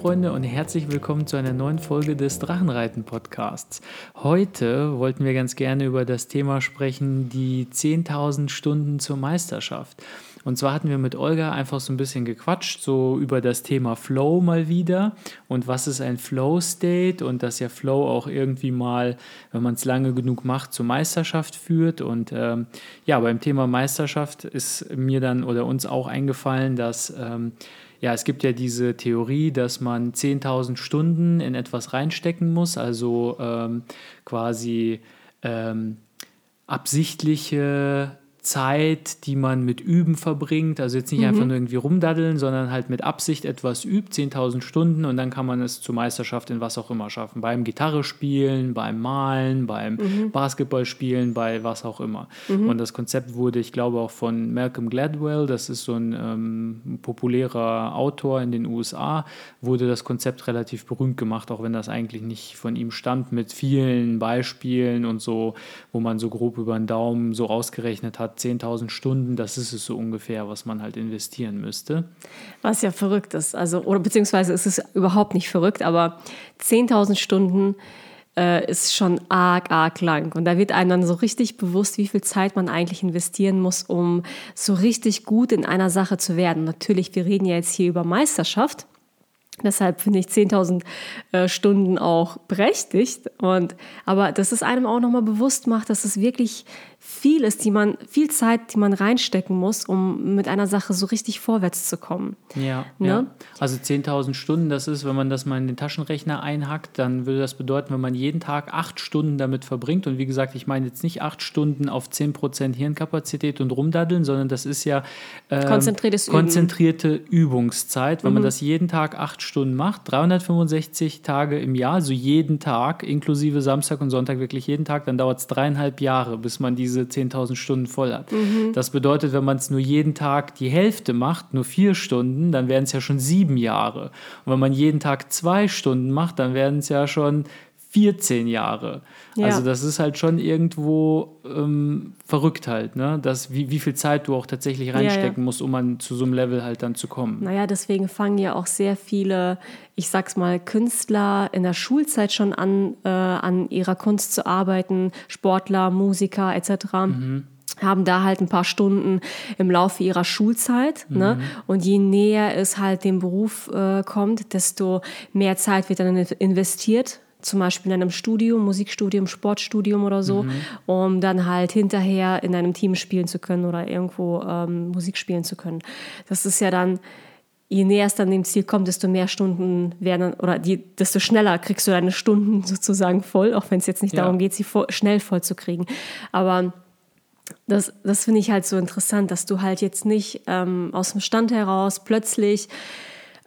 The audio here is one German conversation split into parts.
Freunde und herzlich willkommen zu einer neuen Folge des Drachenreiten Podcasts. Heute wollten wir ganz gerne über das Thema sprechen, die 10.000 Stunden zur Meisterschaft. Und zwar hatten wir mit Olga einfach so ein bisschen gequatscht, so über das Thema Flow mal wieder und was ist ein Flow State und dass ja Flow auch irgendwie mal, wenn man es lange genug macht, zur Meisterschaft führt. Und ähm, ja, beim Thema Meisterschaft ist mir dann oder uns auch eingefallen, dass ähm, ja, es gibt ja diese Theorie, dass man 10.000 Stunden in etwas reinstecken muss, also ähm, quasi ähm, absichtliche Zeit, die man mit Üben verbringt. Also jetzt nicht mhm. einfach nur irgendwie rumdaddeln, sondern halt mit Absicht etwas übt, 10.000 Stunden und dann kann man es zur Meisterschaft in was auch immer schaffen. Beim Gitarre spielen, beim Malen, beim mhm. Basketballspielen, bei was auch immer. Mhm. Und das Konzept wurde, ich glaube, auch von Malcolm Gladwell, das ist so ein ähm, populärer Autor in den USA, wurde das Konzept relativ berühmt gemacht, auch wenn das eigentlich nicht von ihm stammt, mit vielen Beispielen und so, wo man so grob über den Daumen so ausgerechnet hat, 10.000 Stunden, das ist es so ungefähr, was man halt investieren müsste. Was ja verrückt ist, also, oder beziehungsweise ist es überhaupt nicht verrückt, aber 10.000 Stunden äh, ist schon arg, arg lang. Und da wird einem dann so richtig bewusst, wie viel Zeit man eigentlich investieren muss, um so richtig gut in einer Sache zu werden. Natürlich, wir reden ja jetzt hier über Meisterschaft. Deshalb finde ich 10.000 äh, Stunden auch berechtigt. Und, aber dass es einem auch nochmal bewusst macht, dass es wirklich viel ist, die man, viel Zeit, die man reinstecken muss, um mit einer Sache so richtig vorwärts zu kommen. Ja, ne? ja. also 10.000 Stunden, das ist, wenn man das mal in den Taschenrechner einhackt, dann würde das bedeuten, wenn man jeden Tag acht Stunden damit verbringt, und wie gesagt, ich meine jetzt nicht acht Stunden auf 10% Hirnkapazität und rumdaddeln, sondern das ist ja ähm, konzentrierte Übungszeit. Wenn mhm. man das jeden Tag acht Stunden macht, 365 Tage im Jahr, also jeden Tag, inklusive Samstag und Sonntag, wirklich jeden Tag, dann dauert es dreieinhalb Jahre, bis man diese 10.000 Stunden voll hat. Mhm. Das bedeutet, wenn man es nur jeden Tag die Hälfte macht, nur vier Stunden, dann wären es ja schon sieben Jahre. Und wenn man jeden Tag zwei Stunden macht, dann werden es ja schon 14 Jahre. Ja. Also das ist halt schon irgendwo ähm, verrückt halt, ne? Dass, wie, wie viel Zeit du auch tatsächlich reinstecken ja, ja. musst, um an, zu so einem Level halt dann zu kommen. Naja, deswegen fangen ja auch sehr viele, ich sag's mal, Künstler in der Schulzeit schon an, äh, an ihrer Kunst zu arbeiten, Sportler, Musiker etc. Mhm haben da halt ein paar Stunden im Laufe ihrer Schulzeit. Ne? Mhm. Ne? Und je näher es halt dem Beruf äh, kommt, desto mehr Zeit wird dann investiert zum Beispiel in einem Studium, Musikstudium, Sportstudium oder so, mhm. um dann halt hinterher in einem Team spielen zu können oder irgendwo ähm, Musik spielen zu können. Das ist ja dann, je näher es dann dem Ziel kommt, desto mehr Stunden werden oder die, desto schneller kriegst du deine Stunden sozusagen voll, auch wenn es jetzt nicht ja. darum geht, sie voll, schnell voll zu kriegen. Aber das, das finde ich halt so interessant, dass du halt jetzt nicht ähm, aus dem Stand heraus plötzlich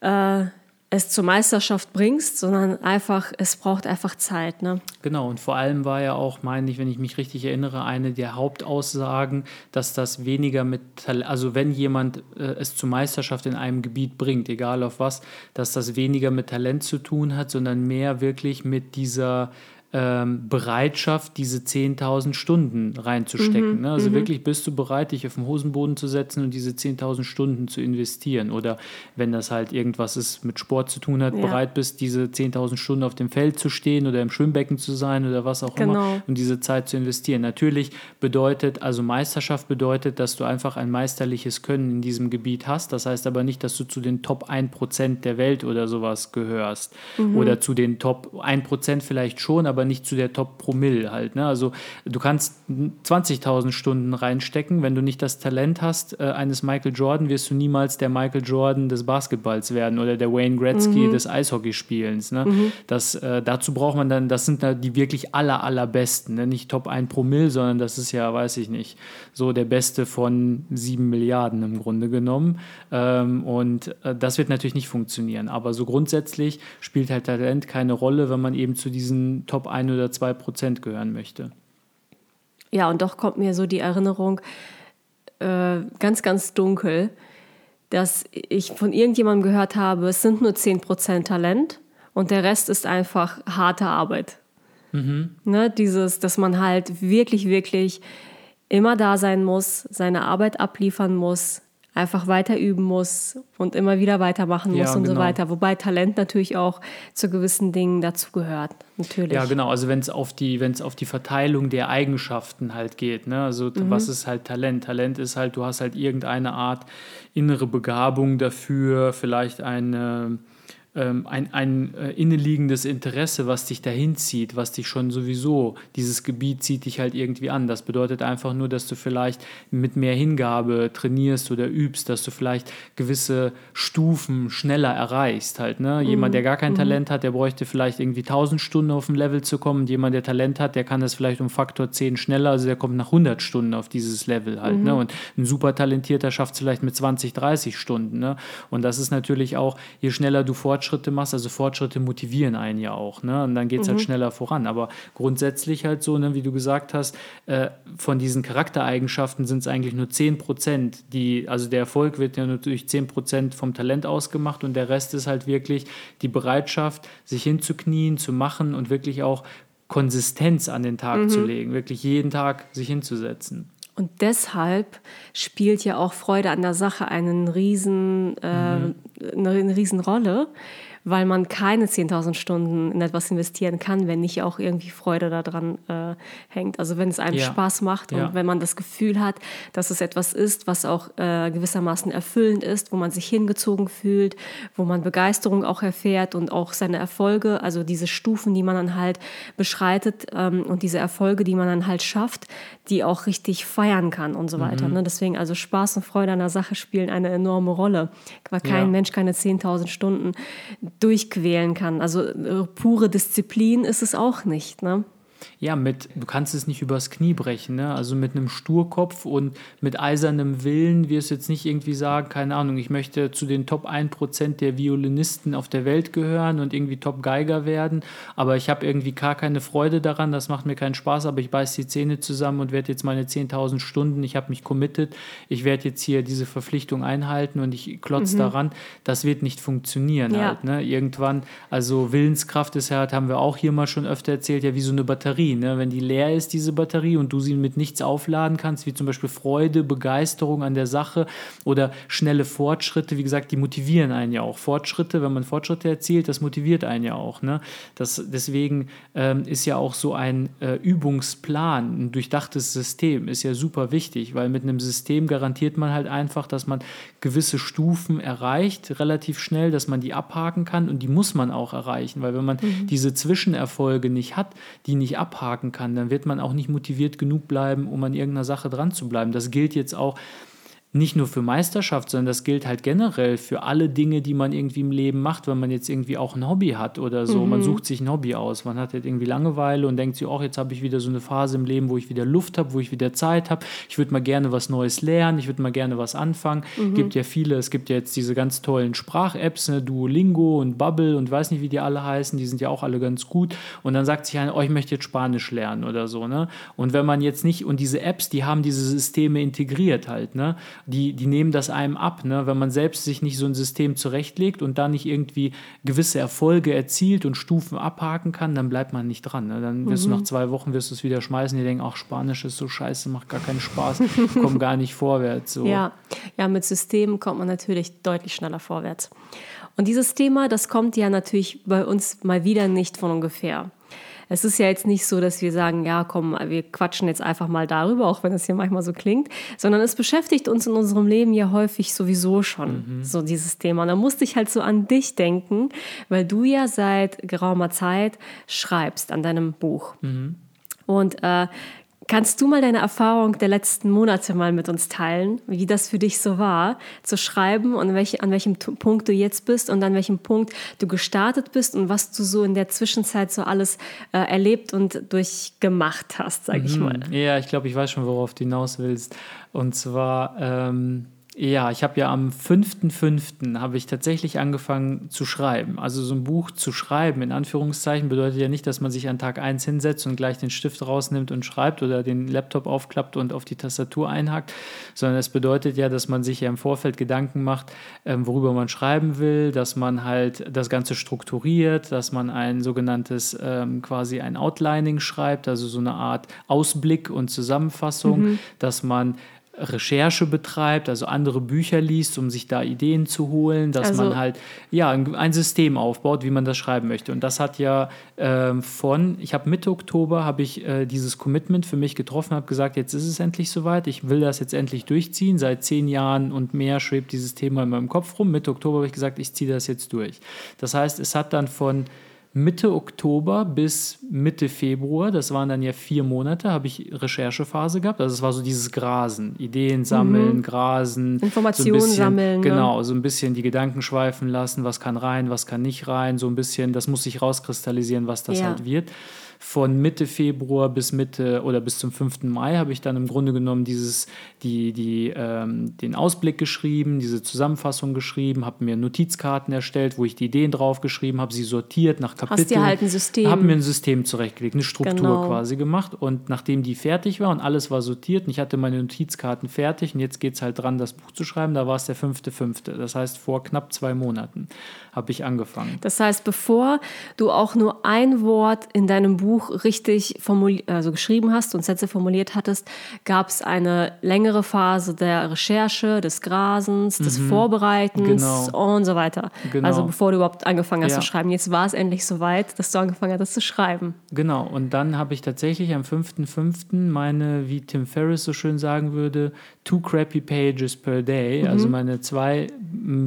äh, es zur Meisterschaft bringst, sondern einfach, es braucht einfach Zeit. Ne? Genau, und vor allem war ja auch, meine ich, wenn ich mich richtig erinnere, eine der Hauptaussagen, dass das weniger mit, also wenn jemand äh, es zur Meisterschaft in einem Gebiet bringt, egal auf was, dass das weniger mit Talent zu tun hat, sondern mehr wirklich mit dieser ähm, Bereitschaft, diese 10.000 Stunden reinzustecken. Mhm, ne? Also mhm. wirklich bist du bereit, dich auf den Hosenboden zu setzen und diese 10.000 Stunden zu investieren. Oder wenn das halt irgendwas ist mit Sport zu tun hat, ja. bereit bist, diese 10.000 Stunden auf dem Feld zu stehen oder im Schwimmbecken zu sein oder was auch genau. immer und diese Zeit zu investieren. Natürlich bedeutet, also Meisterschaft bedeutet, dass du einfach ein meisterliches Können in diesem Gebiet hast. Das heißt aber nicht, dass du zu den Top 1% der Welt oder sowas gehörst. Mhm. Oder zu den Top 1% vielleicht schon, aber aber nicht zu der Top Promille halt. Ne? Also du kannst 20.000 Stunden reinstecken, wenn du nicht das Talent hast äh, eines Michael Jordan, wirst du niemals der Michael Jordan des Basketballs werden oder der Wayne Gretzky mhm. des Eishockeyspielens. Ne? Mhm. Das, äh, dazu braucht man dann, das sind die wirklich aller, allerbesten, ne? nicht Top 1 Promille, sondern das ist ja, weiß ich nicht, so der Beste von 7 Milliarden im Grunde genommen. Ähm, und äh, das wird natürlich nicht funktionieren. Aber so grundsätzlich spielt halt Talent keine Rolle, wenn man eben zu diesen Top ein oder zwei Prozent gehören möchte. Ja, und doch kommt mir so die Erinnerung äh, ganz, ganz dunkel, dass ich von irgendjemandem gehört habe, es sind nur 10 Prozent Talent und der Rest ist einfach harte Arbeit. Mhm. Ne, dieses, dass man halt wirklich, wirklich immer da sein muss, seine Arbeit abliefern muss, einfach weiter üben muss und immer wieder weitermachen muss Ja, und so genau. weiter. Wobei Talent natürlich auch zu gewissen Dingen dazugehört. Natürlich. Ja, genau. Also wenn es auf die, wenn es auf die Verteilung der Eigenschaften halt geht, ne? Also was ist halt Talent? Talent ist halt, du hast halt irgendeine Art innere Begabung dafür, vielleicht eine ähm, ein, ein äh, innenliegendes Interesse, was dich dahin zieht, was dich schon sowieso, dieses Gebiet zieht dich halt irgendwie an. Das bedeutet einfach nur, dass du vielleicht mit mehr Hingabe trainierst oder übst, dass du vielleicht gewisse Stufen schneller erreichst halt. Ne? Jemand, der gar kein Talent hat, der bräuchte vielleicht irgendwie 1000 Stunden auf ein Level zu kommen. Und jemand, der Talent hat, der kann das vielleicht um Faktor 10 schneller, also der kommt nach 100 Stunden auf dieses Level halt. Ne? Und ein super Talentierter schafft es vielleicht mit 20, 30 Stunden. Ne? Und das ist natürlich auch, je schneller du Fortschritte machst, also Fortschritte motivieren einen ja auch. Ne? Und dann geht es halt schneller voran. Aber grundsätzlich halt so, ne, wie du gesagt hast, äh, von diesen Charaktereigenschaften sind es eigentlich nur 10 Prozent, die, also der Erfolg wird ja durch 10 Prozent vom Talent ausgemacht und der Rest ist halt wirklich die Bereitschaft, sich hinzuknien, zu machen und wirklich auch Konsistenz an den Tag zu legen, wirklich jeden Tag sich hinzusetzen. Und deshalb spielt ja auch Freude an der Sache einen riesen, äh, eine, eine riesen Rolle, weil man keine 10.000 Stunden in etwas investieren kann, wenn nicht auch irgendwie Freude daran äh, hängt. Also wenn es einem Ja. Spaß macht Ja. und wenn man das Gefühl hat, dass es etwas ist, was auch äh, gewissermaßen erfüllend ist, wo man sich hingezogen fühlt, wo man Begeisterung auch erfährt und auch seine Erfolge, also diese Stufen, die man dann halt beschreitet ähm, und diese Erfolge, die man dann halt schafft, die auch richtig feiern kann und so weiter. Ne? Deswegen also Spaß und Freude an der Sache spielen eine enorme Rolle, weil kein Ja. Mensch keine 10.000 Stunden durchquälen kann. Also äh, pure Disziplin ist es auch nicht. Ne? Ja, mit, du kannst es nicht übers Knie brechen, ne? Also mit einem Sturkopf und mit eisernem Willen wirst du jetzt nicht irgendwie sagen, keine Ahnung, ich möchte zu den Top 1% der Violinisten auf der Welt gehören und irgendwie Top-Geiger werden, aber ich habe irgendwie gar keine Freude daran, das macht mir keinen Spaß, aber ich beiß die Zähne zusammen und werde jetzt meine 10.000 Stunden, ich habe mich committed, ich werde jetzt hier diese Verpflichtung einhalten und ich klotz daran, das wird nicht funktionieren Ja. halt, ne? Irgendwann, also Willenskraft ist ja, haben wir auch hier mal schon öfter erzählt, ja wie so eine Batterie. Ne? Wenn die leer ist, diese Batterie, und du sie mit nichts aufladen kannst, wie zum Beispiel Freude, Begeisterung an der Sache oder schnelle Fortschritte, wie gesagt, die motivieren einen ja auch. Fortschritte, wenn man Fortschritte erzielt, das motiviert einen ja auch. Ne? Das, deswegen ähm, ist ja auch so ein äh, Übungsplan, ein durchdachtes System, ist ja super wichtig, weil mit einem System garantiert man halt einfach, dass man gewisse Stufen erreicht, relativ schnell, dass man die abhaken kann und die muss man auch erreichen, weil wenn man diese Zwischenerfolge nicht hat, die nicht abhaken kann, dann wird man auch nicht motiviert genug bleiben, um an irgendeiner Sache dran zu bleiben. Das gilt jetzt auch nicht nur für Meisterschaft, sondern das gilt halt generell für alle Dinge, die man irgendwie im Leben macht, wenn man jetzt irgendwie auch ein Hobby hat oder so. Man sucht sich ein Hobby aus. Man hat halt irgendwie Langeweile und denkt sich, auch jetzt habe ich wieder so eine Phase im Leben, wo ich wieder Luft habe, wo ich wieder Zeit habe. Ich würde mal gerne was Neues lernen, ich würde mal gerne was anfangen. Gibt ja viele, es gibt ja jetzt diese ganz tollen Sprach-Apps, ne, Duolingo und Bubble und weiß nicht, wie die alle heißen, die sind ja auch alle ganz gut. Und dann sagt sich einer, oh, ich möchte jetzt Spanisch lernen oder so. Ne? Und wenn man jetzt nicht, und diese Apps, die haben diese Systeme integriert halt, ne? Die, die nehmen das einem ab. Ne? Wenn man selbst sich nicht so ein System zurechtlegt und da nicht irgendwie gewisse Erfolge erzielt und Stufen abhaken kann, dann bleibt man nicht dran. Ne? Dann wirst du nach zwei Wochen wirst du es wieder schmeißen, die denken, ach, Spanisch ist so scheiße, macht gar keinen Spaß, komm gar nicht vorwärts. So. Ja, ja, mit Systemen kommt man natürlich deutlich schneller vorwärts. Und dieses Thema, das kommt ja natürlich bei uns mal wieder nicht von ungefähr. Es ist ja jetzt nicht so, dass wir sagen, ja, komm, wir quatschen jetzt einfach mal darüber, auch wenn es hier manchmal so klingt, sondern es beschäftigt uns in unserem Leben ja häufig sowieso schon, so dieses Thema. Und da musste ich halt so an dich denken, weil du ja seit geraumer Zeit schreibst an deinem Buch. Und äh, Kannst du mal deine Erfahrung der letzten Monate mal mit uns teilen, wie das für dich so war, zu schreiben und welch, an welchem Punkt du jetzt bist und an welchem Punkt du gestartet bist und was du so in der Zwischenzeit so alles äh, erlebt und durchgemacht hast, sage ich mal. Ja, ich glaube, ich weiß schon, worauf du hinaus willst. Und zwar, ähm, ja, ich habe ja am 5.5. habe ich tatsächlich angefangen zu schreiben. Also so ein Buch zu schreiben, in Anführungszeichen, bedeutet ja nicht, dass man sich an Tag 1 hinsetzt und gleich den Stift rausnimmt und schreibt oder den Laptop aufklappt und auf die Tastatur einhakt, sondern es bedeutet ja, dass man sich ja im Vorfeld Gedanken macht, ähm, worüber man schreiben will, dass man halt das Ganze strukturiert, dass man ein sogenanntes ähm, quasi ein Outlining schreibt, also so eine Art Ausblick und Zusammenfassung, dass man Recherche betreibt, also andere Bücher liest, um sich da Ideen zu holen, dass Also- man halt ja ein, System aufbaut, wie man das schreiben möchte. Und das hat ja ähm, von, ich habe Mitte Oktober habe ich äh, dieses Commitment für mich getroffen, habe gesagt, jetzt ist es endlich soweit, ich will das jetzt endlich durchziehen. Seit zehn Jahren und mehr schwebt dieses Thema in meinem Kopf rum. Mitte Oktober habe ich gesagt, ich ziehe das jetzt durch. Das heißt, es hat dann von Mitte Oktober bis Mitte Februar, das waren dann ja vier Monate, habe ich Recherchephase gehabt. Also es war so dieses Grasen, Ideen sammeln, Grasen. Mhm. Informationen so bisschen, sammeln, ne? Genau, so ein bisschen die Gedanken schweifen lassen, was kann rein, was kann nicht rein, so ein bisschen, das muss sich rauskristallisieren, was das Ja. halt wird. Von Mitte Februar bis Mitte oder bis zum 5. Mai habe ich dann im Grunde genommen dieses, die, die, ähm, den Ausblick geschrieben, diese Zusammenfassung geschrieben, habe mir Notizkarten erstellt, wo ich die Ideen draufgeschrieben habe, sie sortiert nach Kapiteln. dir halt ein System- Habe mir ein System zurechtgelegt, eine Struktur Genau. quasi gemacht. Und nachdem die fertig war und alles war sortiert und ich hatte meine Notizkarten fertig und jetzt geht es halt dran, das Buch zu schreiben, da war es der 5.5. Das heißt, vor knapp zwei Monaten habe ich angefangen. Das heißt, bevor du auch nur ein Wort in deinem Buch richtig formuli- also geschrieben hast und Sätze formuliert hattest, gab es eine längere Phase der Recherche, des Grasens, des Vorbereitens Mhm. Genau. und so weiter. Genau. Also bevor du überhaupt angefangen hast Ja. zu schreiben. Jetzt war es endlich soweit, dass du angefangen hattest zu schreiben. Genau, und dann habe ich tatsächlich am 5.5. meine, wie Tim Ferriss so schön sagen würde, two crappy pages per day, also meine zwei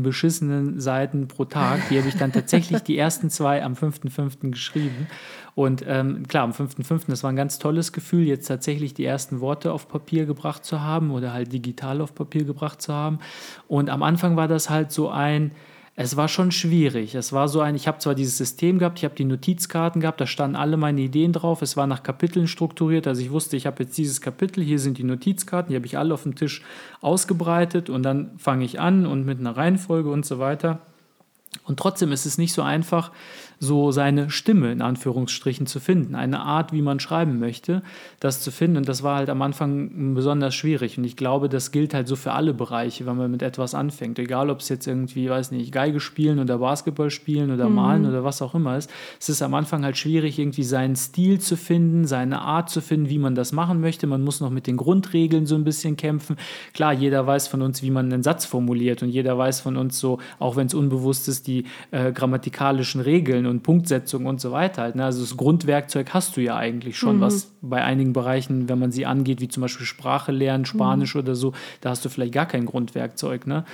beschissenen Seiten pro Tag, die habe ich dann tatsächlich die ersten zwei am 5.5. geschrieben. Und ähm, klar, am 5.5. das war ein ganz tolles Gefühl, jetzt tatsächlich die ersten Worte auf Papier gebracht zu haben oder halt digital auf Papier gebracht zu haben. Und am Anfang war das halt so ein, es war schon schwierig. Es war so ein, ich habe zwar dieses System gehabt, ich habe die Notizkarten gehabt, da standen alle meine Ideen drauf. Es war nach Kapiteln strukturiert. Also ich wusste, ich habe jetzt dieses Kapitel, hier sind die Notizkarten, die habe ich alle auf dem Tisch ausgebreitet und dann fange ich an und mit einer Reihenfolge und so weiter. Und trotzdem ist es nicht so einfach, so seine Stimme in Anführungsstrichen zu finden, eine Art, wie man schreiben möchte, das zu finden. Und das war halt am Anfang besonders schwierig. Und ich glaube, das gilt halt so für alle Bereiche, wenn man mit etwas anfängt. Egal, ob es jetzt irgendwie, weiß nicht, Geige spielen oder Basketball spielen oder malen oder was auch immer ist. Es ist am Anfang halt schwierig, irgendwie seinen Stil zu finden, seine Art zu finden, wie man das machen möchte. Man muss noch mit den Grundregeln so ein bisschen kämpfen. Klar, jeder weiß von uns, wie man einen Satz formuliert und jeder weiß von uns so, auch wenn es unbewusst ist, die äh, grammatikalischen Regeln und Punktsetzung und so weiter. Halt, ne? Also das Grundwerkzeug hast du ja eigentlich schon, was bei einigen Bereichen, wenn man sie angeht, wie zum Beispiel Sprache lernen, Spanisch oder so, da hast du vielleicht gar kein Grundwerkzeug. Ne?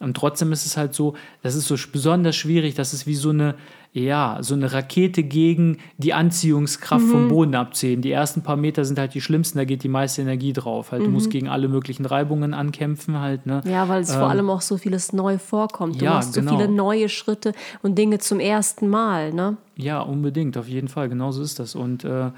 Und trotzdem ist es halt so, das ist so besonders schwierig, das ist wie so eine, ja, so eine Rakete gegen die Anziehungskraft Mhm. vom Boden abzählen. Die ersten paar Meter sind halt die schlimmsten, da geht die meiste Energie drauf. Halt, Du Mhm. musst gegen alle möglichen Reibungen ankämpfen halt, ne? Ja, weil es vor allem auch so vieles neu vorkommt. Du ja, machst so genau. viele neue Schritte und Dinge zum ersten Mal, ne? Ja, unbedingt, auf jeden Fall, genau so ist das. Und äh,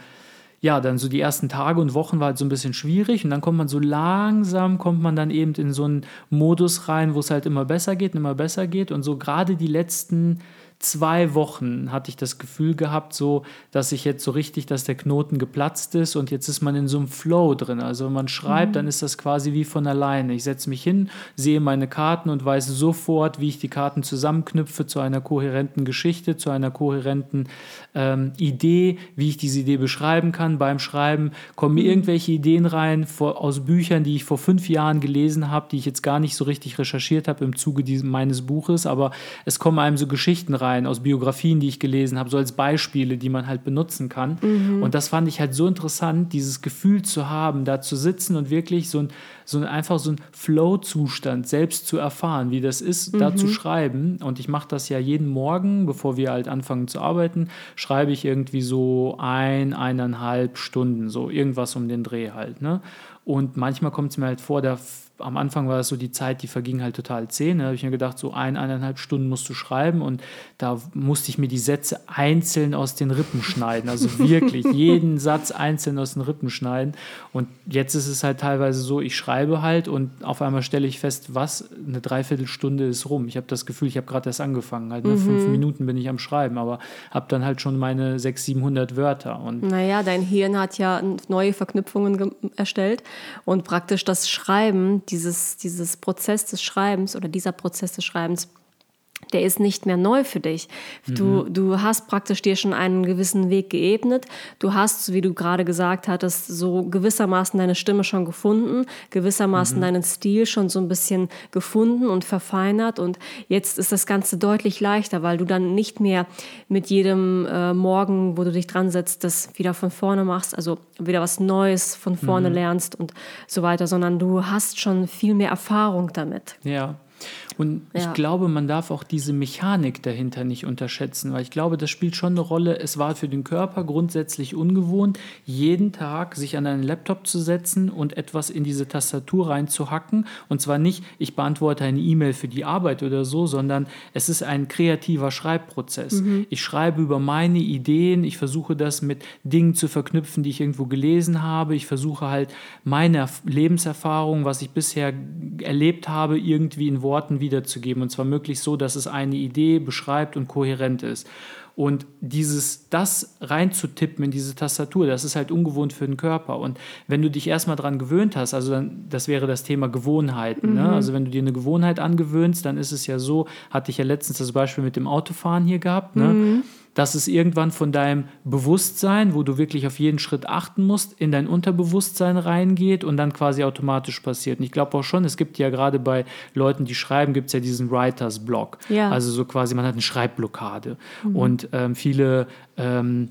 ja, dann so die ersten Tage und Wochen war halt so ein bisschen schwierig und dann kommt man so langsam, kommt man dann eben in so einen Modus rein, wo es halt immer besser geht, immer besser geht und so gerade die letzten zwei Wochen hatte ich das Gefühl gehabt, so, dass ich jetzt so richtig, dass der Knoten geplatzt ist und jetzt ist man in so einem Flow drin. Also wenn man schreibt, dann ist das quasi wie von alleine. Ich setze mich hin, sehe meine Karten und weiß sofort, wie ich die Karten zusammenknüpfe zu einer kohärenten Geschichte, zu einer kohärenten ähm, Idee, wie ich diese Idee beschreiben kann. Beim Schreiben kommen mir irgendwelche Ideen rein vor, aus Büchern, die ich vor fünf Jahren gelesen habe, die ich jetzt gar nicht so richtig recherchiert habe im Zuge dieses, meines Buches, aber es kommen einem so Geschichten rein aus Biografien, die ich gelesen habe, so als Beispiele, die man halt benutzen kann. Und das fand ich halt so interessant, dieses Gefühl zu haben, da zu sitzen und wirklich so ein, so ein einfach so ein Flow-Zustand selbst zu erfahren, wie das ist, da zu schreiben. Und ich mache das ja jeden Morgen, bevor wir halt anfangen zu arbeiten, schreibe ich irgendwie so ein, eineinhalb Stunden, so irgendwas um den Dreh halt. Ne? Und manchmal kommt es mir halt vor, da am Anfang war es so die Zeit, die verging halt total zehn. Da habe ich mir gedacht, so ein, eineinhalb Stunden musst du schreiben und da musste ich mir die Sätze einzeln aus den Rippen schneiden. Also wirklich jeden Satz einzeln aus den Rippen schneiden. Und jetzt ist es halt teilweise so, ich schreibe halt und auf einmal stelle ich fest, was, eine Dreiviertelstunde ist rum. Ich habe das Gefühl, ich habe gerade erst angefangen. Halt, ne? Fünf Minuten bin ich am Schreiben, aber habe dann halt schon meine 600, 700 Wörter. Und Naja, dein Hirn hat ja neue Verknüpfungen ge- erstellt und praktisch das Schreiben, dieses, dieses Prozess des Schreibens oder dieser Prozess des Schreibens der ist nicht mehr neu für dich. Du, mhm. du hast praktisch dir schon einen gewissen Weg geebnet. Du hast, wie du gerade gesagt hattest, so gewissermaßen deine Stimme schon gefunden, gewissermaßen mhm. deinen Stil schon so ein bisschen gefunden und verfeinert. Und jetzt ist das Ganze deutlich leichter, weil du dann nicht mehr mit jedem äh, Morgen, wo du dich dran setzt, das wieder von vorne machst, also wieder was Neues von vorne mhm. lernst und so weiter, sondern du hast schon viel mehr Erfahrung damit. Ja. Und ja. ich glaube, man darf auch diese Mechanik dahinter nicht unterschätzen, weil ich glaube, das spielt schon eine Rolle. Es war für den Körper grundsätzlich ungewohnt, jeden Tag sich an einen Laptop zu setzen und etwas in diese Tastatur reinzuhacken. Und zwar nicht, ich beantworte eine E-Mail für die Arbeit oder so, sondern es ist ein kreativer Schreibprozess. Mhm. Ich schreibe über meine Ideen, ich versuche das mit Dingen zu verknüpfen, die ich irgendwo gelesen habe. Ich versuche halt meine Lebenserfahrung, was ich bisher erlebt habe, irgendwie in Worten wieder wiederzugeben. Und zwar möglichst so, dass es eine Idee beschreibt und kohärent ist. Und dieses, das reinzutippen in diese Tastatur, das ist halt ungewohnt für den Körper. Und wenn du dich erstmal daran gewöhnt hast, also dann, das wäre das Thema Gewohnheiten. Ne? Mhm. Ne? Also wenn du dir eine Gewohnheit angewöhnst, dann ist es ja so, hatte ich ja letztens das Beispiel mit dem Autofahren hier gehabt. Ne? Mhm dass es irgendwann von deinem Bewusstsein, wo du wirklich auf jeden Schritt achten musst, in dein Unterbewusstsein reingeht und dann quasi automatisch passiert. Und ich glaube auch schon, es gibt ja gerade bei Leuten, die schreiben, gibt es ja diesen Writers Block. Ja. Also so quasi, man hat eine Schreibblockade. Mhm. Und ähm, viele ähm,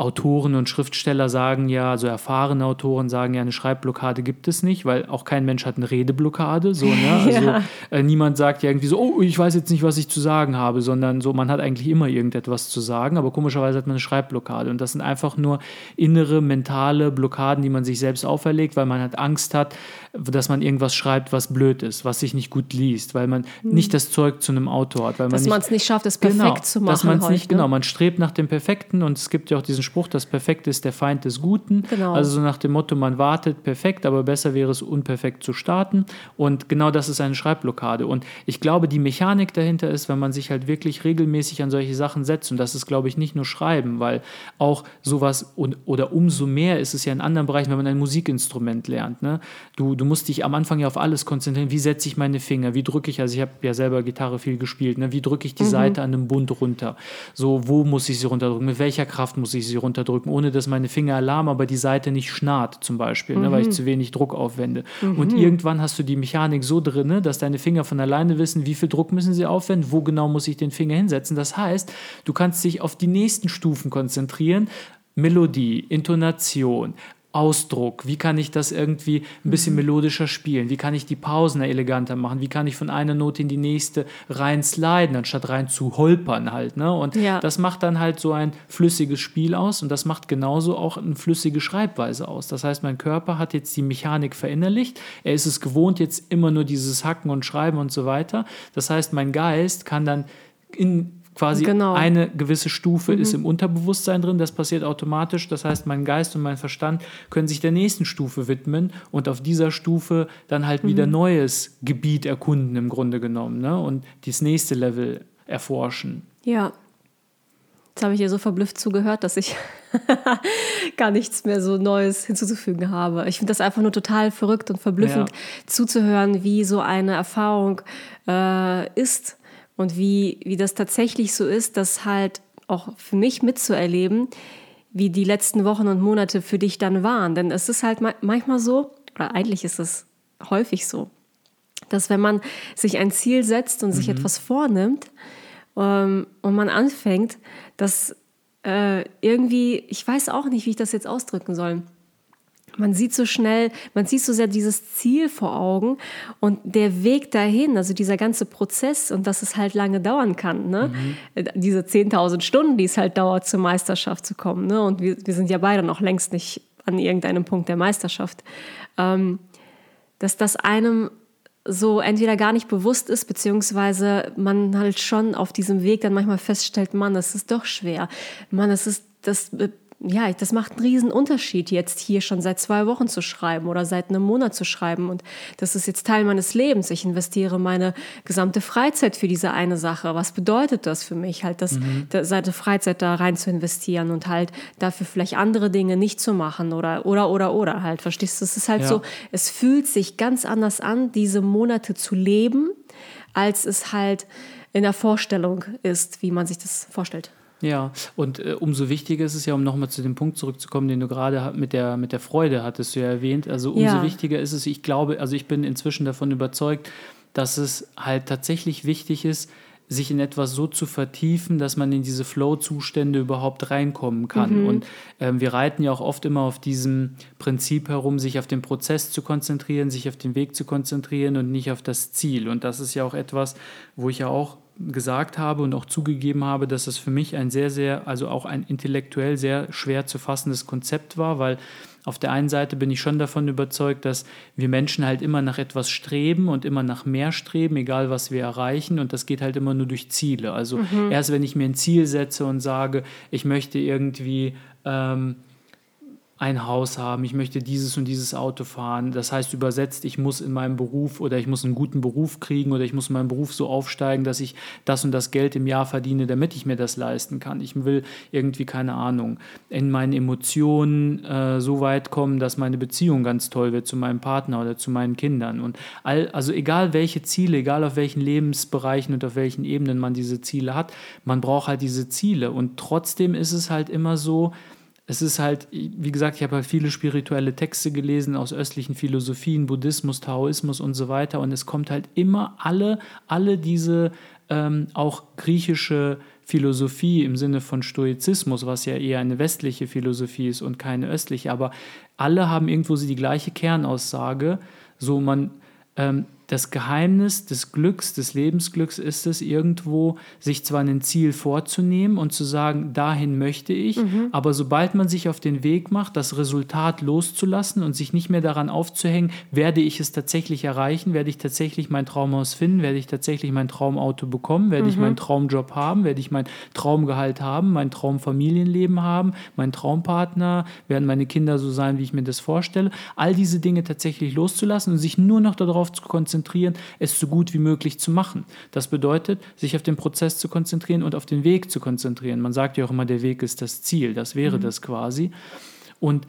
Autoren und Schriftsteller sagen ja, also erfahrene Autoren sagen ja, eine Schreibblockade gibt es nicht, weil auch kein Mensch hat eine Redeblockade. So, ne? Also ja. äh, niemand sagt ja irgendwie so, oh, ich weiß jetzt nicht, was ich zu sagen habe, sondern so, man hat eigentlich immer irgendetwas zu sagen, aber komischerweise hat man eine Schreibblockade. Und das sind einfach nur innere, mentale Blockaden, die man sich selbst auferlegt, weil man halt Angst hat, dass man irgendwas schreibt, was blöd ist, was sich nicht gut liest, weil man mhm. nicht das Zeug zu einem Autor hat. Weil dass man es nicht schafft, es perfekt genau, zu machen. Dass man es nicht, ne? genau, man strebt nach dem Perfekten und es gibt ja auch diesen Spruch, das Perfekte ist der Feind des Guten. Genau. Also so nach dem Motto, man wartet perfekt, aber besser wäre es unperfekt zu starten. Und genau das ist eine Schreibblockade. Und ich glaube, die Mechanik dahinter ist, wenn man sich halt wirklich regelmäßig an solche Sachen setzt, und das ist, glaube ich, nicht nur Schreiben, weil auch sowas und, oder umso mehr ist es ja in anderen Bereichen, wenn man ein Musikinstrument lernt. Ne? Du, du musst dich am Anfang ja auf alles konzentrieren. Wie setze ich meine Finger? Wie drücke ich? Also ich habe ja selber Gitarre viel gespielt. Ne? Wie drücke ich die mhm. Seite an einem Bund runter? So, wo muss ich sie runterdrücken? Mit welcher Kraft muss ich sie runterdrücken? Ohne dass meine Finger Alarm, aber die Seite nicht schnarrt zum Beispiel, mhm. ne? weil ich mhm. zu wenig Druck aufwende. Mhm. Und irgendwann hast du die Mechanik so drin, ne? dass deine Finger von alleine wissen, wie viel Druck müssen sie aufwenden, wo genau muss ich den Finger hinsetzen. Das heißt, du kannst dich auf die nächsten Stufen konzentrieren, Melodie, Intonation, Ausdruck, wie kann ich das irgendwie ein bisschen mhm. melodischer spielen, wie kann ich die Pausen eleganter machen, wie kann ich von einer Note in die nächste rein sliden, anstatt rein zu holpern halt. Ne? Und ja. das macht dann halt so ein flüssiges Spiel aus und das macht genauso auch eine flüssige Schreibweise aus. Das heißt, mein Körper hat jetzt die Mechanik verinnerlicht, er ist es gewohnt, jetzt immer nur dieses Hacken und Schreiben und so weiter. Das heißt, mein Geist kann dann in quasi genau. eine gewisse Stufe mhm. ist im Unterbewusstsein drin, das passiert automatisch. Das heißt, mein Geist und mein Verstand können sich der nächsten Stufe widmen und auf dieser Stufe dann halt mhm. wieder neues Gebiet erkunden im Grunde genommen ne? und das nächste Level erforschen. Ja. Jetzt habe ich ihr so verblüfft zugehört, dass ich gar nichts mehr so Neues hinzuzufügen habe. Ich finde das einfach nur total verrückt und verblüffend ja. zuzuhören, wie so eine Erfahrung äh, ist und wie, wie das tatsächlich so ist, das halt auch für mich mitzuerleben, wie die letzten Wochen und Monate für dich dann waren. Denn es ist halt manchmal so, oder eigentlich ist es häufig so, dass wenn man sich ein Ziel setzt und mhm. sich etwas vornimmt ähm, und man anfängt, dass äh, irgendwie, ich weiß auch nicht, wie ich das jetzt ausdrücken soll, man sieht so schnell, man sieht so sehr dieses Ziel vor Augen und der Weg dahin, also dieser ganze Prozess und dass es halt lange dauern kann. Ne? Mhm. Diese 10.000 Stunden, die es halt dauert, zur Meisterschaft zu kommen. Ne? Und wir, wir sind ja beide noch längst nicht an irgendeinem Punkt der Meisterschaft. Ähm, dass das einem so entweder gar nicht bewusst ist, beziehungsweise man halt schon auf diesem Weg dann manchmal feststellt, Mann, das ist doch schwer. Mann, das ist, das ja, das macht einen riesen Unterschied, jetzt hier schon seit zwei Wochen zu schreiben oder seit einem Monat zu schreiben. Und das ist jetzt Teil meines Lebens. Ich investiere meine gesamte Freizeit für diese eine Sache. Was bedeutet das für mich, halt das, mhm. seine Freizeit da rein zu investieren und halt dafür vielleicht andere Dinge nicht zu machen oder, oder, oder, oder halt. Verstehst du? Es ist halt ja. so, es fühlt sich ganz anders an, diese Monate zu leben, als es halt in der Vorstellung ist, wie man sich das vorstellt. Ja, und äh, umso wichtiger ist es ja, um nochmal zu dem Punkt zurückzukommen, den du gerade mit der, mit der Freude hattest du ja erwähnt. Also umso ja. wichtiger ist es, ich glaube, also ich bin inzwischen davon überzeugt, dass es halt tatsächlich wichtig ist, sich in etwas so zu vertiefen, dass man in diese Flow-Zustände überhaupt reinkommen kann. Mhm. Und ähm, wir reiten ja auch oft immer auf diesem Prinzip herum, sich auf den Prozess zu konzentrieren, sich auf den Weg zu konzentrieren und nicht auf das Ziel. Und das ist ja auch etwas, wo ich ja auch gesagt habe und auch zugegeben habe, dass es für mich ein sehr, sehr, also auch ein intellektuell sehr schwer zu fassendes Konzept war, weil auf der einen Seite bin ich schon davon überzeugt, dass wir Menschen halt immer nach etwas streben und immer nach mehr streben, egal was wir erreichen. Und das geht halt immer nur durch Ziele. Also mhm. erst wenn ich mir ein Ziel setze und sage, ich möchte irgendwie ähm, ein Haus haben, ich möchte dieses und dieses Auto fahren. Das heißt übersetzt, ich muss in meinem Beruf oder ich muss einen guten Beruf kriegen oder ich muss in meinem Beruf so aufsteigen, dass ich das und das Geld im Jahr verdiene, damit ich mir das leisten kann. Ich will irgendwie, keine Ahnung, in meinen Emotionen äh, so weit kommen, dass meine Beziehung ganz toll wird zu meinem Partner oder zu meinen Kindern. Und all, also egal welche Ziele, egal auf welchen Lebensbereichen und auf welchen Ebenen man diese Ziele hat, man braucht halt diese Ziele. Und trotzdem ist es halt immer so, es ist halt, wie gesagt, ich habe halt viele spirituelle Texte gelesen aus östlichen Philosophien, Buddhismus, Taoismus und so weiter. Und es kommt halt immer alle, alle diese ähm, auch griechische Philosophie im Sinne von Stoizismus, was ja eher eine westliche Philosophie ist und keine östliche, aber alle haben irgendwo die gleiche Kernaussage. So, man, ähm, das Geheimnis des Glücks, des Lebensglücks ist es irgendwo, sich zwar ein Ziel vorzunehmen und zu sagen, dahin möchte ich, mhm. aber sobald man sich auf den Weg macht, das Resultat loszulassen und sich nicht mehr daran aufzuhängen, werde ich es tatsächlich erreichen, werde ich tatsächlich mein Traumhaus finden, werde ich tatsächlich mein Traumauto bekommen, werde mhm. ich meinen Traumjob haben, werde ich mein Traumgehalt haben, mein Traumfamilienleben haben, mein Traumpartner, werden meine Kinder so sein, wie ich mir das vorstelle. All diese Dinge tatsächlich loszulassen und sich nur noch darauf zu konzentrieren, konzentrieren, es so gut wie möglich zu machen. Das bedeutet, sich auf den Prozess zu konzentrieren und auf den Weg zu konzentrieren. Man sagt ja auch immer, der Weg ist das Ziel. Das wäre mhm. das quasi. Und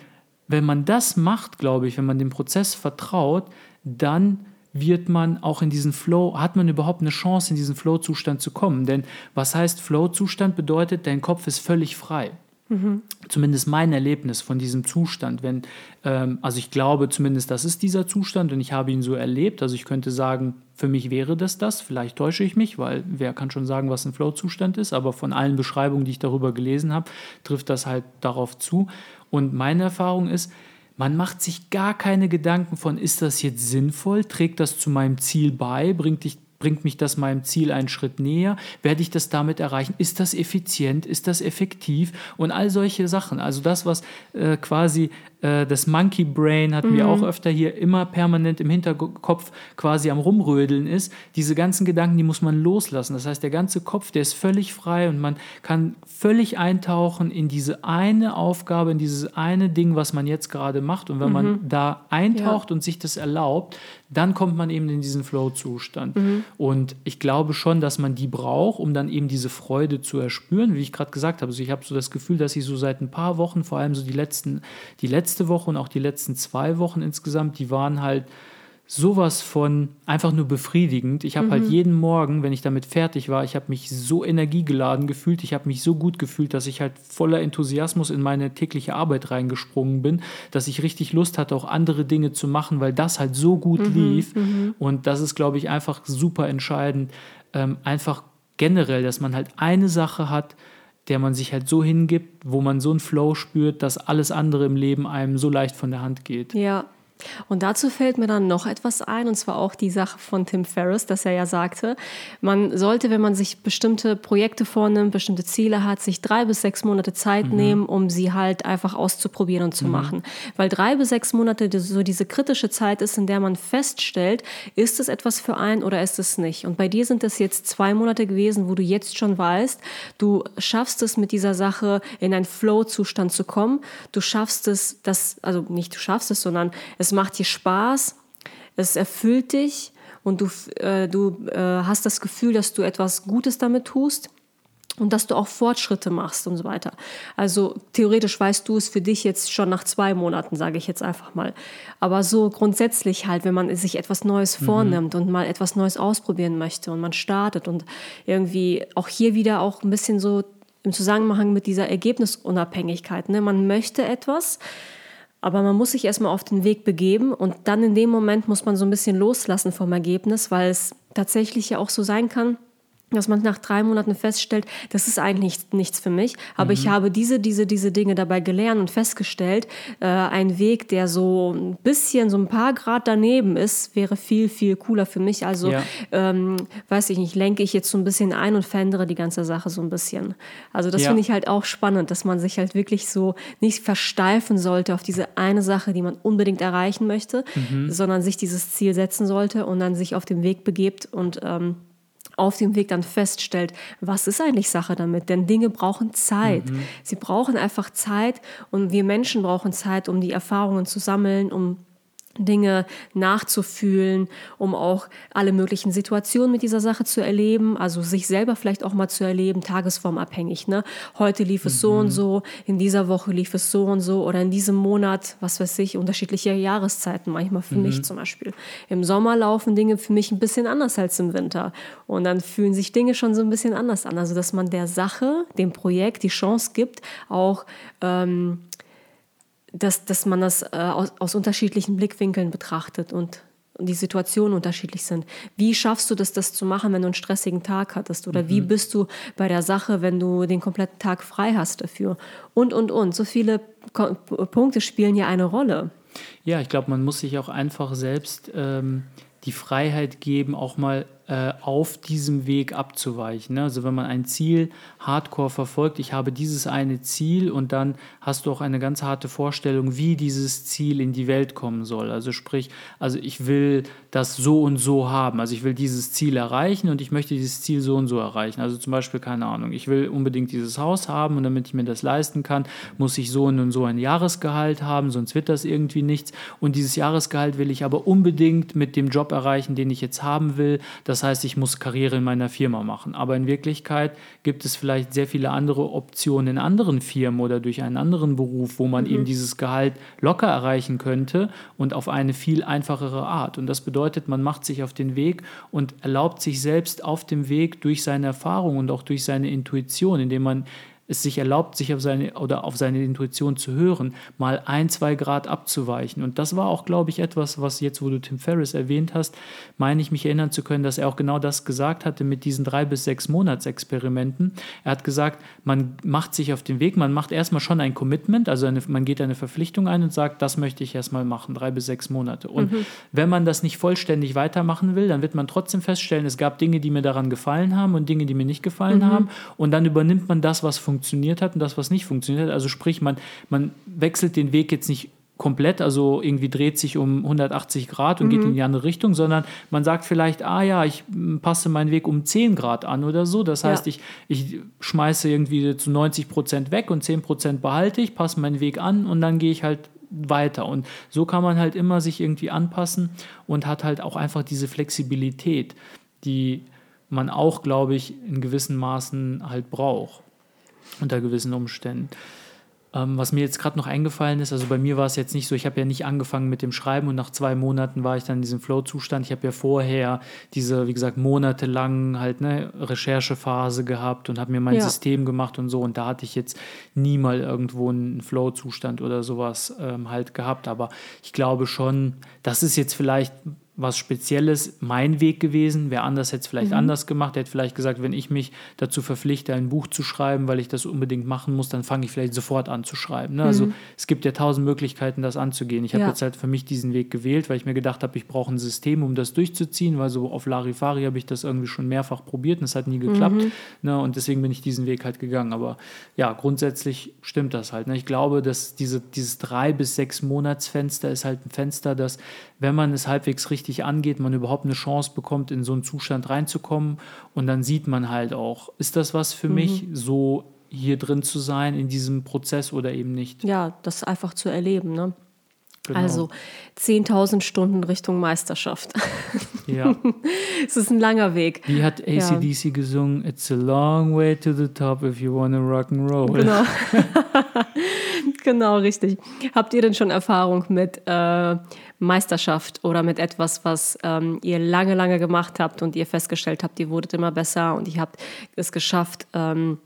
wenn man das macht, glaube ich, wenn man dem Prozess vertraut, dann wird man auch in diesen Flow, hat man überhaupt eine Chance, in diesen Flow-Zustand zu kommen. Denn was heißt Flow-Zustand bedeutet, dein Kopf ist völlig frei. Zumindest mein Erlebnis von diesem Zustand, wenn, ähm, also ich glaube zumindest, das ist dieser Zustand und ich habe ihn so erlebt. Also ich könnte sagen, für mich wäre das das. Vielleicht täusche ich mich, weil wer kann schon sagen, was ein Flow-Zustand ist, aber von allen Beschreibungen, die ich darüber gelesen habe, trifft das halt darauf zu. Und meine Erfahrung ist, man macht sich gar keine Gedanken von, ist das jetzt sinnvoll? Trägt das zu meinem Ziel bei? Bringt dich Bringt mich das meinem Ziel einen Schritt näher? Werde ich das damit erreichen? Ist das effizient? Ist das effektiv? Und all solche Sachen. Also das, was äh, quasi äh, das Monkey Brain hat mhm. mir auch öfter hier immer permanent im Hinterkopf quasi am Rumrödeln ist. Diese ganzen Gedanken, die muss man loslassen. Das heißt, der ganze Kopf, der ist völlig frei und man kann völlig eintauchen in diese eine Aufgabe, in dieses eine Ding, was man jetzt gerade macht. Und wenn mhm. man da eintaucht ja. und sich das erlaubt, dann kommt man eben in diesen Flow-Zustand. Mhm. Und ich glaube schon, dass man die braucht, um dann eben diese Freude zu erspüren, wie ich gerade gesagt habe. Also ich habe so das Gefühl, dass ich so seit ein paar Wochen, vor allem so die letzten, die letzte Woche und auch die letzten zwei Wochen insgesamt, die waren halt sowas von einfach nur befriedigend. Ich habe halt mhm. halt jeden Morgen, wenn ich damit fertig war, ich habe mich so energiegeladen gefühlt, ich habe mich so gut gefühlt, dass ich halt voller Enthusiasmus in meine tägliche Arbeit reingesprungen bin, dass ich richtig Lust hatte, auch andere Dinge zu machen, weil das halt so gut mhm. lief. Mhm. Und das ist, glaube ich, einfach super entscheidend. Ähm, einfach generell, dass man halt eine Sache hat, der man sich halt so hingibt, wo man so einen Flow spürt, dass alles andere im Leben einem so leicht von der Hand geht. Ja, und dazu fällt mir dann noch etwas ein, und zwar auch die Sache von Tim Ferriss, dass er ja sagte, man sollte, wenn man sich bestimmte Projekte vornimmt, bestimmte Ziele hat, sich drei bis sechs Monate Zeit mhm. nehmen, um sie halt einfach auszuprobieren und zu mhm. machen. Weil drei bis sechs Monate so diese kritische Zeit ist, in der man feststellt, ist es etwas für einen oder ist es nicht. Und bei dir sind es jetzt zwei Monate gewesen, wo du jetzt schon weißt, du schaffst es mit dieser Sache in einen Flow-Zustand zu kommen. Du schaffst es, das, also nicht du schaffst es, sondern es macht dir Spaß, es erfüllt dich und du, äh, du äh, hast das Gefühl, dass du etwas Gutes damit tust. und dass du auch Fortschritte machst und so weiter. Also theoretisch weißt du es für dich jetzt schon nach zwei Monaten, sage ich jetzt einfach mal. Aber so grundsätzlich halt, wenn man sich etwas Neues mhm. vornimmt und mal etwas Neues ausprobieren möchte und man startet und irgendwie auch hier wieder auch ein bisschen so im Zusammenhang mit dieser Ergebnisunabhängigkeit. Ne? Man möchte etwas, aber man muss sich erstmal auf den Weg begeben und dann in dem Moment muss man so ein bisschen loslassen vom Ergebnis, weil es tatsächlich ja auch so sein kann, dass man nach drei Monaten feststellt, das ist eigentlich nichts für mich, aber mhm. ich habe diese, diese, diese Dinge dabei gelernt und festgestellt, äh, ein Weg, der so ein bisschen, so ein paar Grad daneben ist, wäre viel, viel cooler für mich. Also, ja. ähm, weiß ich nicht, lenke ich jetzt so ein bisschen ein und verändere die ganze Sache so ein bisschen. Also das ja. finde ich halt auch spannend, dass man sich halt wirklich so nicht versteifen sollte auf diese eine Sache, die man unbedingt erreichen möchte, mhm. sondern sich dieses Ziel setzen sollte und dann sich auf den Weg begebt und ähm, auf dem Weg dann feststellt, was ist eigentlich Sache damit? Denn Dinge brauchen Zeit. Mhm. Sie brauchen einfach Zeit und wir Menschen brauchen Zeit, um die Erfahrungen zu sammeln, um Dinge nachzufühlen, um auch alle möglichen Situationen mit dieser Sache zu erleben, also sich selber vielleicht auch mal zu erleben, tagesformabhängig. Ne? Heute lief es mhm. so und mhm. so, in dieser Woche lief es so und so oder in diesem Monat, was weiß ich, unterschiedliche Jahreszeiten, manchmal für mhm. mich zum Beispiel. Im Sommer laufen Dinge für mich ein bisschen anders als im Winter und dann fühlen sich Dinge schon so ein bisschen anders an. Also dass man der Sache, dem Projekt die Chance gibt, auch ähm, dass, dass man das äh, aus, aus unterschiedlichen Blickwinkeln betrachtet und die Situationen unterschiedlich sind. Wie schaffst du das, das zu machen, wenn du einen stressigen Tag hattest? Oder mhm. wie bist du bei der Sache, wenn du den kompletten Tag frei hast dafür? Und, und, und. So viele Ko Punkte spielen ja eine Rolle. Ja, ich glaube, man muss sich auch einfach selbst ähm, die Freiheit geben, auch mal auf diesem Weg abzuweichen. Ne? Also wenn man ein Ziel hardcore verfolgt, ich habe dieses eine Ziel und dann hast du auch eine ganz harte Vorstellung, wie dieses Ziel in die Welt kommen soll. Also sprich, also ich will das so und so haben. Also ich will dieses Ziel erreichen und ich möchte dieses Ziel so und so erreichen. Also zum Beispiel, keine Ahnung, ich will unbedingt dieses Haus haben und damit ich mir das leisten kann, muss ich so und so ein Jahresgehalt haben, sonst wird das irgendwie nichts. Und dieses Jahresgehalt will ich aber unbedingt mit dem Job erreichen, den ich jetzt haben will. Das das heißt, ich muss Karriere in meiner Firma machen. Aber in Wirklichkeit gibt es vielleicht sehr viele andere Optionen in anderen Firmen oder durch einen anderen Beruf, wo man mhm. eben dieses Gehalt locker erreichen könnte und auf eine viel einfachere Art. Und das bedeutet, man macht sich auf den Weg und erlaubt sich selbst auf dem Weg durch seine Erfahrung und auch durch seine Intuition, indem man es sich erlaubt, sich auf seine oder auf seine Intuition zu hören, mal ein, zwei Grad abzuweichen. Und das war auch, glaube ich, etwas, was jetzt, wo du Tim Ferriss erwähnt hast, meine ich mich erinnern zu können, dass er auch genau das gesagt hatte mit diesen drei bis sechs Monatsexperimenten. Er hat gesagt, man macht sich auf den Weg, man macht erstmal schon ein Commitment, also eine, man geht eine Verpflichtung ein und sagt, das möchte ich erstmal machen, drei bis sechs Monate. Und mhm. wenn man das nicht vollständig weitermachen will, dann wird man trotzdem feststellen, es gab Dinge, die mir daran gefallen haben und Dinge, die mir nicht gefallen mhm. haben. Und dann übernimmt man das, was funktioniert funktioniert hat und das, was nicht funktioniert hat. Also sprich, man, man wechselt den Weg jetzt nicht komplett, also irgendwie dreht sich um 180 Grad und mhm. geht in die andere Richtung, sondern man sagt vielleicht, ah ja, ich passe meinen Weg um 10 Grad an oder so. Das heißt, ja. ich, ich schmeiße irgendwie zu 90 Prozent weg und 10 Prozent behalte ich, passe meinen Weg an und dann gehe ich halt weiter. Und so kann man halt immer sich irgendwie anpassen und hat halt auch einfach diese Flexibilität, die man auch, glaube ich, in gewissen Maßen halt braucht unter gewissen Umständen. Ähm, was mir jetzt gerade noch eingefallen ist, also bei mir war es jetzt nicht so, ich habe ja nicht angefangen mit dem Schreiben und nach zwei Monaten war ich dann in diesem Flow-Zustand. Ich habe ja vorher diese, wie gesagt, monatelang halt eine Recherchephase gehabt und habe mir mein ja. System gemacht und so und da hatte ich jetzt nie mal irgendwo einen Flow-Zustand oder sowas ähm, halt gehabt. Aber ich glaube schon, das ist jetzt vielleicht was Spezielles mein Weg gewesen. Wer anders hätte es vielleicht mhm. anders gemacht. Er hätte vielleicht gesagt, wenn ich mich dazu verpflichte, ein Buch zu schreiben, weil ich das unbedingt machen muss, dann fange ich vielleicht sofort an zu schreiben. Ne? Also mhm. Also es gibt ja tausend Möglichkeiten, das anzugehen. Ich habe ja. jetzt halt für mich diesen Weg gewählt, weil ich mir gedacht habe, ich brauche ein System, um das durchzuziehen, weil so auf Larifari habe ich das irgendwie schon mehrfach probiert und es hat nie geklappt. Mhm. Ne? Und deswegen bin ich diesen Weg halt gegangen. Aber ja, grundsätzlich stimmt das halt. Ne? Ich glaube, dass diese, dieses drei bis sechs Monatsfenster ist halt ein Fenster, das, wenn man es halbwegs richtig angeht, man überhaupt eine Chance bekommt, in so einen Zustand reinzukommen. Und dann sieht man halt auch, ist das was für mhm. mich, so hier drin zu sein in diesem Prozess oder eben nicht? Ja, das einfach zu erleben. Ne? Genau. Also 10.000 Stunden Richtung Meisterschaft. Ja. es ist ein langer Weg. Wie hat ACDC ja. gesungen? It's a long way to the top if you wanna rock and roll. Genau. genau, richtig. Habt ihr denn schon Erfahrung mit äh, Meisterschaft oder mit etwas, was ähm, ihr lange, lange gemacht habt und ihr festgestellt habt, ihr wurdet immer besser und ihr habt es geschafft, ähm,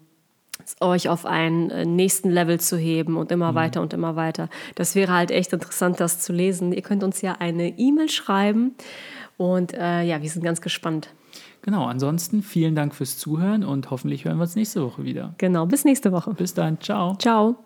euch auf einen äh, nächsten Level zu heben und immer mhm. weiter und immer weiter. Das wäre halt echt interessant, das zu lesen. Ihr könnt uns ja eine E-Mail schreiben und äh, ja, wir sind ganz gespannt. Genau, ansonsten vielen Dank fürs Zuhören und hoffentlich hören wir uns nächste Woche wieder. Genau, bis nächste Woche. Bis dann, ciao. Ciao.